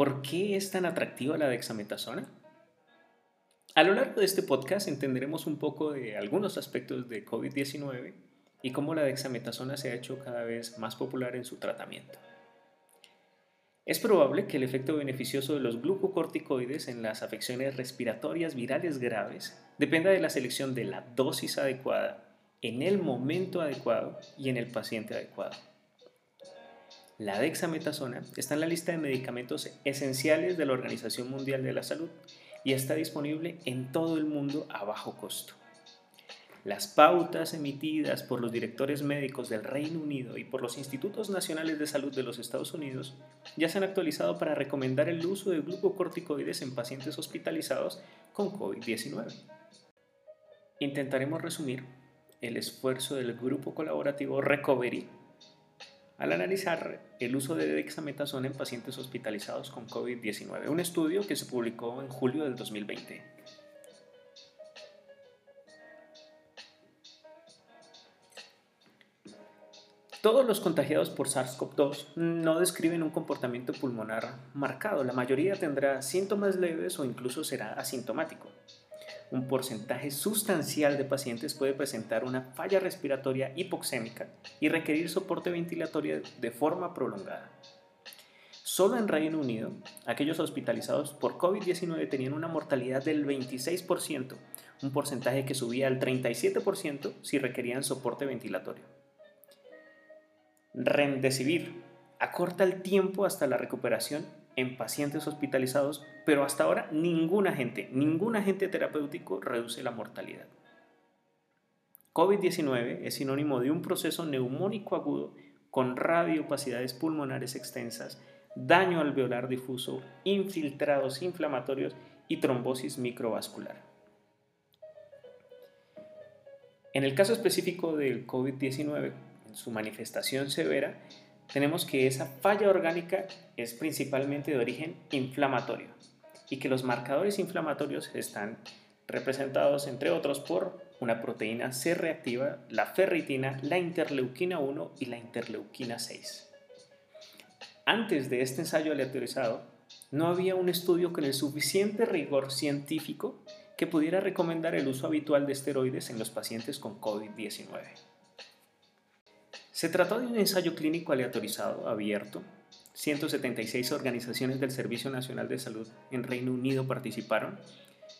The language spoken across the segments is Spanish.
¿Por qué es tan atractiva la dexametasona? A lo largo de este podcast entenderemos un poco de algunos aspectos de COVID-19 y cómo la dexametasona se ha hecho cada vez más popular en su tratamiento. Es probable que el efecto beneficioso de los glucocorticoides en las afecciones respiratorias virales graves dependa de la selección de la dosis adecuada en el momento adecuado y en el paciente adecuado. La dexametasona está en la lista de medicamentos esenciales de la Organización Mundial de la Salud y está disponible en todo el mundo a bajo costo. Las pautas emitidas por los directores médicos del Reino Unido y por los Institutos Nacionales de Salud de los Estados Unidos ya se han actualizado para recomendar el uso de glucocorticoides en pacientes hospitalizados con COVID-19. Intentaremos resumir el esfuerzo del grupo colaborativo Recovery al analizar el uso de dexametasona en pacientes hospitalizados con COVID-19, un estudio que se publicó en julio del 2020. Todos los contagiados por SARS-CoV-2 no describen un comportamiento pulmonar marcado. La mayoría tendrá síntomas leves o incluso será asintomático. Un porcentaje sustancial de pacientes puede presentar una falla respiratoria hipoxémica y requerir soporte ventilatorio de forma prolongada. Solo en Reino Unido, aquellos hospitalizados por COVID-19 tenían una mortalidad del 26%, un porcentaje que subía al 37% si requerían soporte ventilatorio. Remdesivir acorta el tiempo hasta la recuperación en pacientes hospitalizados, pero hasta ahora ningún agente, ningún agente terapéutico reduce la mortalidad. COVID-19 es sinónimo de un proceso neumónico agudo con radiopacidades pulmonares extensas, daño alveolar difuso, infiltrados inflamatorios y trombosis microvascular. En el caso específico del COVID-19, su manifestación severa, tenemos que esa falla orgánica es principalmente de origen inflamatorio y que los marcadores inflamatorios están representados, entre otros, por una proteína C reactiva, la ferritina, la interleuquina 1 y la interleuquina 6. Antes de este ensayo aleatorizado, no había un estudio con el suficiente rigor científico que pudiera recomendar el uso habitual de esteroides en los pacientes con COVID-19. Se trató de un ensayo clínico aleatorizado, abierto. 176 organizaciones del Servicio Nacional de Salud en Reino Unido participaron.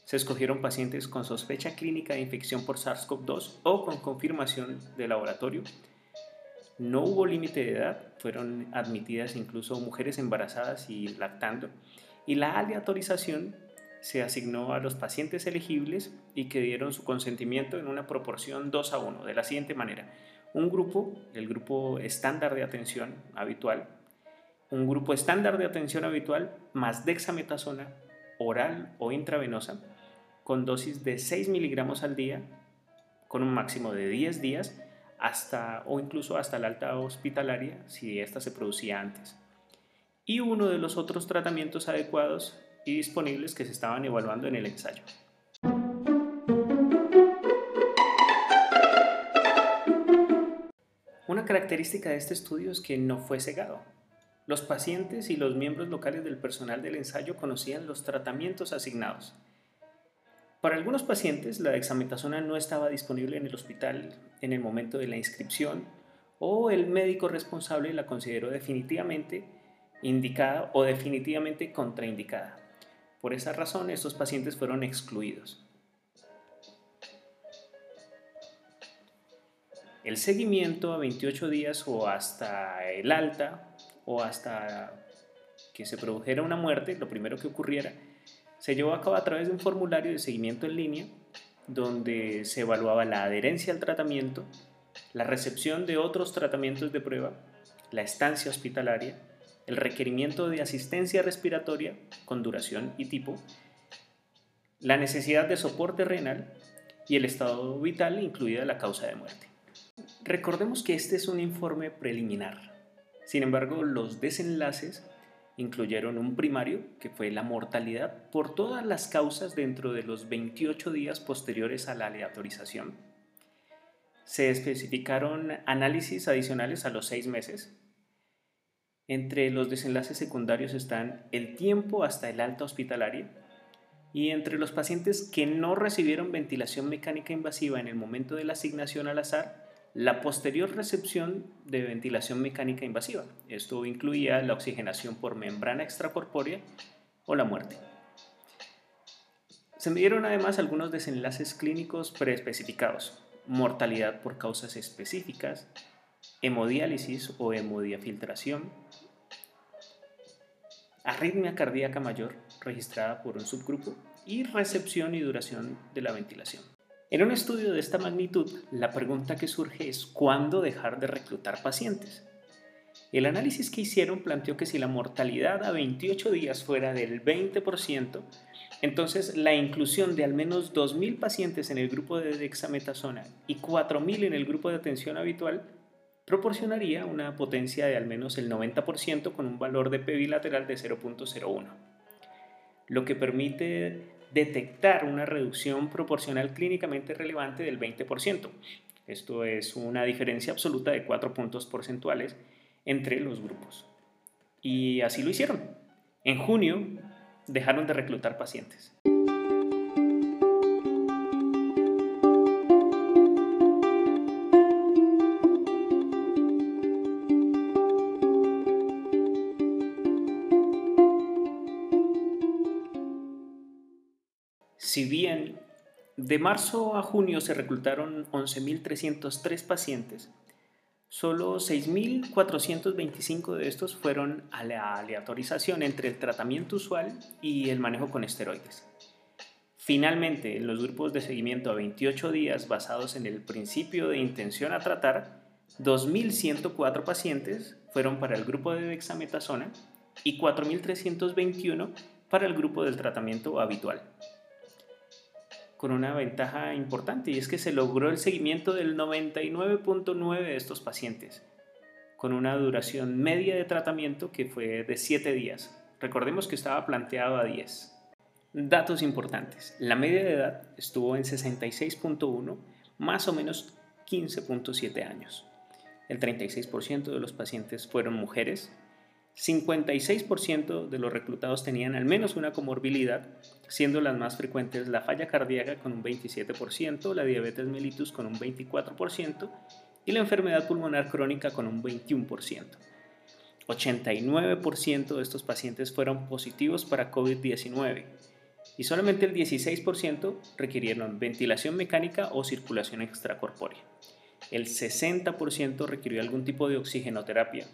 Se escogieron pacientes con sospecha clínica de infección por SARS-CoV-2 o con confirmación de laboratorio. No hubo límite de edad, fueron admitidas incluso mujeres embarazadas y lactando. Y la aleatorización se asignó a los pacientes elegibles y que dieron su consentimiento en una proporción 2 a 1, de la siguiente manera un grupo, el grupo estándar de atención habitual, un grupo estándar de atención habitual más dexametasona oral o intravenosa con dosis de 6 miligramos al día con un máximo de 10 días hasta o incluso hasta la alta hospitalaria si esta se producía antes. Y uno de los otros tratamientos adecuados y disponibles que se estaban evaluando en el ensayo. Una característica de este estudio es que no fue cegado. Los pacientes y los miembros locales del personal del ensayo conocían los tratamientos asignados. Para algunos pacientes, la dexametasona no estaba disponible en el hospital en el momento de la inscripción o el médico responsable la consideró definitivamente indicada o definitivamente contraindicada. Por esa razón, estos pacientes fueron excluidos. El seguimiento a 28 días o hasta el alta o hasta que se produjera una muerte, lo primero que ocurriera, se llevó a cabo a través de un formulario de seguimiento en línea donde se evaluaba la adherencia al tratamiento, la recepción de otros tratamientos de prueba, la estancia hospitalaria, el requerimiento de asistencia respiratoria con duración y tipo, la necesidad de soporte renal y el estado vital, incluida la causa de muerte. Recordemos que este es un informe preliminar. Sin embargo, los desenlaces incluyeron un primario, que fue la mortalidad por todas las causas dentro de los 28 días posteriores a la aleatorización. Se especificaron análisis adicionales a los seis meses. Entre los desenlaces secundarios están el tiempo hasta el alta hospitalaria y entre los pacientes que no recibieron ventilación mecánica invasiva en el momento de la asignación al azar, la posterior recepción de ventilación mecánica invasiva. Esto incluía la oxigenación por membrana extracorpórea o la muerte. Se midieron además algunos desenlaces clínicos preespecificados, mortalidad por causas específicas, hemodiálisis o hemodiafiltración, arritmia cardíaca mayor registrada por un subgrupo y recepción y duración de la ventilación. En un estudio de esta magnitud, la pregunta que surge es ¿cuándo dejar de reclutar pacientes? El análisis que hicieron planteó que si la mortalidad a 28 días fuera del 20%, entonces la inclusión de al menos 2.000 pacientes en el grupo de dexametasona y 4.000 en el grupo de atención habitual proporcionaría una potencia de al menos el 90% con un valor de P bilateral de 0.01, lo que permite detectar una reducción proporcional clínicamente relevante del 20%. Esto es una diferencia absoluta de 4 puntos porcentuales entre los grupos. Y así lo hicieron. En junio dejaron de reclutar pacientes. De marzo a junio se reclutaron 11.303 pacientes, Solo 6.425 de estos fueron a la aleatorización entre el tratamiento usual y el manejo con esteroides. Finalmente, en los grupos de seguimiento a 28 días basados en el principio de intención a tratar, 2.104 pacientes fueron para el grupo de dexametasona y 4.321 para el grupo del tratamiento habitual con una ventaja importante y es que se logró el seguimiento del 99.9 de estos pacientes, con una duración media de tratamiento que fue de 7 días. Recordemos que estaba planteado a 10. Datos importantes. La media de edad estuvo en 66.1, más o menos 15.7 años. El 36% de los pacientes fueron mujeres, 56% de los reclutados tenían al menos una comorbilidad, siendo las más frecuentes la falla cardíaca con un 27%, la diabetes mellitus con un 24% y la enfermedad pulmonar crónica con un 21%. 89% de estos pacientes fueron positivos para COVID-19 y solamente el 16% requirieron ventilación mecánica o circulación extracorpórea. El 60% requirió algún tipo de oxigenoterapia,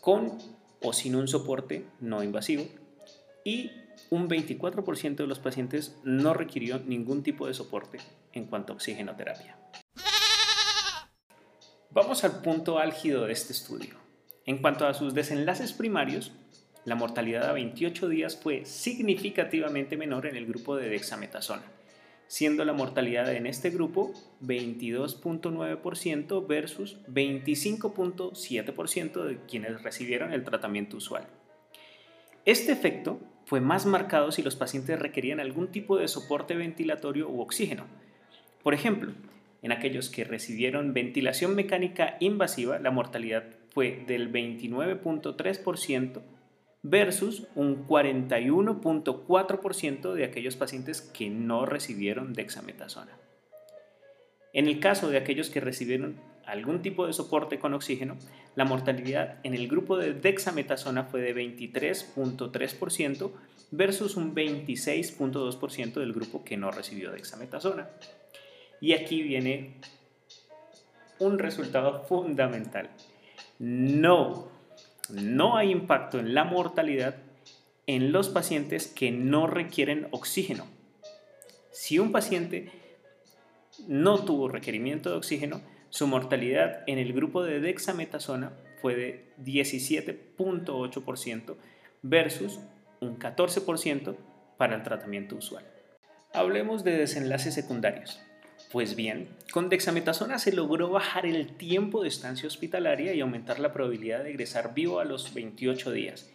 con o sin un soporte no invasivo y un 24% de los pacientes no requirió ningún tipo de soporte en cuanto a oxigenoterapia. Vamos al punto álgido de este estudio. En cuanto a sus desenlaces primarios, la mortalidad a 28 días fue significativamente menor en el grupo de dexametasona siendo la mortalidad en este grupo 22.9% versus 25.7% de quienes recibieron el tratamiento usual. Este efecto fue más marcado si los pacientes requerían algún tipo de soporte ventilatorio u oxígeno. Por ejemplo, en aquellos que recibieron ventilación mecánica invasiva, la mortalidad fue del 29.3% versus un 41.4% de aquellos pacientes que no recibieron dexametasona. En el caso de aquellos que recibieron algún tipo de soporte con oxígeno, la mortalidad en el grupo de dexametasona fue de 23.3% versus un 26.2% del grupo que no recibió dexametasona. Y aquí viene un resultado fundamental. No no hay impacto en la mortalidad en los pacientes que no requieren oxígeno. Si un paciente no tuvo requerimiento de oxígeno, su mortalidad en el grupo de dexametasona fue de 17.8% versus un 14% para el tratamiento usual. Hablemos de desenlaces secundarios. Pues bien, con dexametasona se logró bajar el tiempo de estancia hospitalaria y aumentar la probabilidad de egresar vivo a los 28 días.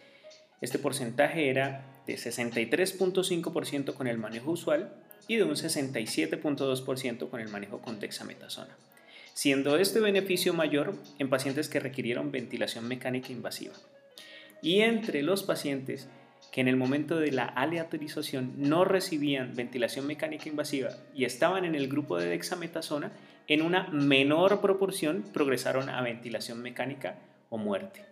Este porcentaje era de 63.5% con el manejo usual y de un 67.2% con el manejo con dexametasona. siendo este beneficio mayor en pacientes que requirieron ventilación mecánica invasiva. Y entre los pacientes que en el momento de la aleatorización no recibían ventilación mecánica invasiva y estaban en el grupo de dexametasona, en una menor proporción progresaron a ventilación mecánica o muerte.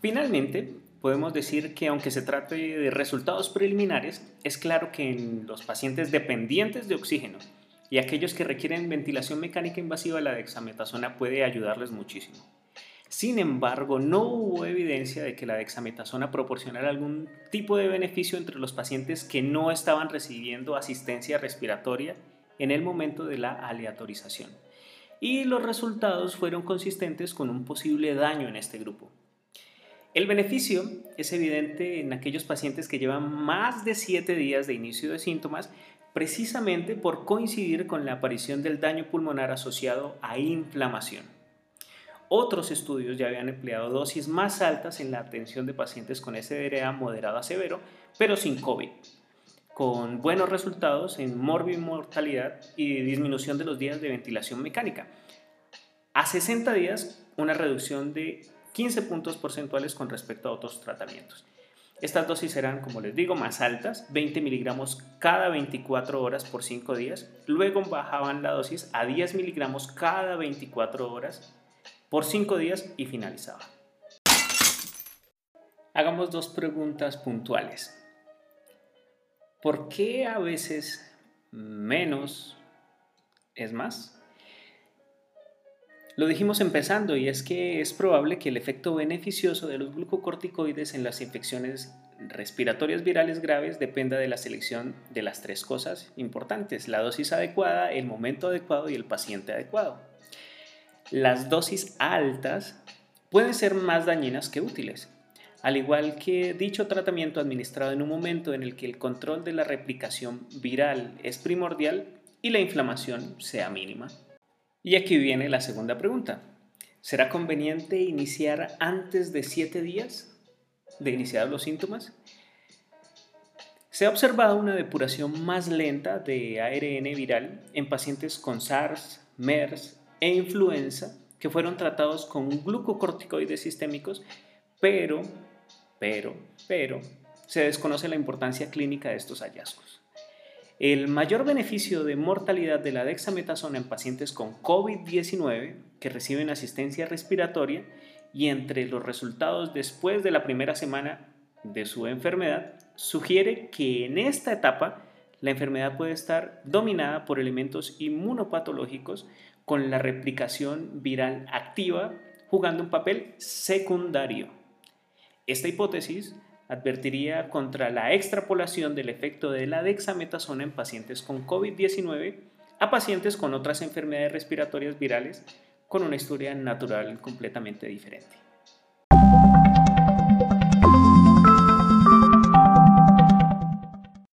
Finalmente, podemos decir que aunque se trate de resultados preliminares, es claro que en los pacientes dependientes de oxígeno y aquellos que requieren ventilación mecánica invasiva, la dexametasona puede ayudarles muchísimo. Sin embargo, no hubo evidencia de que la dexametasona proporcionara algún tipo de beneficio entre los pacientes que no estaban recibiendo asistencia respiratoria en el momento de la aleatorización. Y los resultados fueron consistentes con un posible daño en este grupo. El beneficio es evidente en aquellos pacientes que llevan más de 7 días de inicio de síntomas precisamente por coincidir con la aparición del daño pulmonar asociado a inflamación. Otros estudios ya habían empleado dosis más altas en la atención de pacientes con SDRA moderado a severo, pero sin COVID, con buenos resultados en mortalidad y disminución de los días de ventilación mecánica. A 60 días, una reducción de 15 puntos porcentuales con respecto a otros tratamientos. Estas dosis serán, como les digo, más altas, 20 miligramos cada 24 horas por 5 días. Luego bajaban la dosis a 10 miligramos cada 24 horas por cinco días y finalizaba. Hagamos dos preguntas puntuales. ¿Por qué a veces menos es más? Lo dijimos empezando y es que es probable que el efecto beneficioso de los glucocorticoides en las infecciones respiratorias virales graves dependa de la selección de las tres cosas importantes, la dosis adecuada, el momento adecuado y el paciente adecuado las dosis altas pueden ser más dañinas que útiles, al igual que dicho tratamiento administrado en un momento en el que el control de la replicación viral es primordial y la inflamación sea mínima. Y aquí viene la segunda pregunta. ¿Será conveniente iniciar antes de 7 días de iniciar los síntomas? Se ha observado una depuración más lenta de ARN viral en pacientes con SARS, MERS e influenza que fueron tratados con glucocorticoides sistémicos, pero, pero, pero, se desconoce la importancia clínica de estos hallazgos. El mayor beneficio de mortalidad de la dexametasona en pacientes con COVID-19 que reciben asistencia respiratoria y entre los resultados después de la primera semana de su enfermedad sugiere que en esta etapa la enfermedad puede estar dominada por elementos inmunopatológicos con la replicación viral activa jugando un papel secundario. Esta hipótesis advertiría contra la extrapolación del efecto de la dexametasona en pacientes con COVID-19 a pacientes con otras enfermedades respiratorias virales con una historia natural completamente diferente.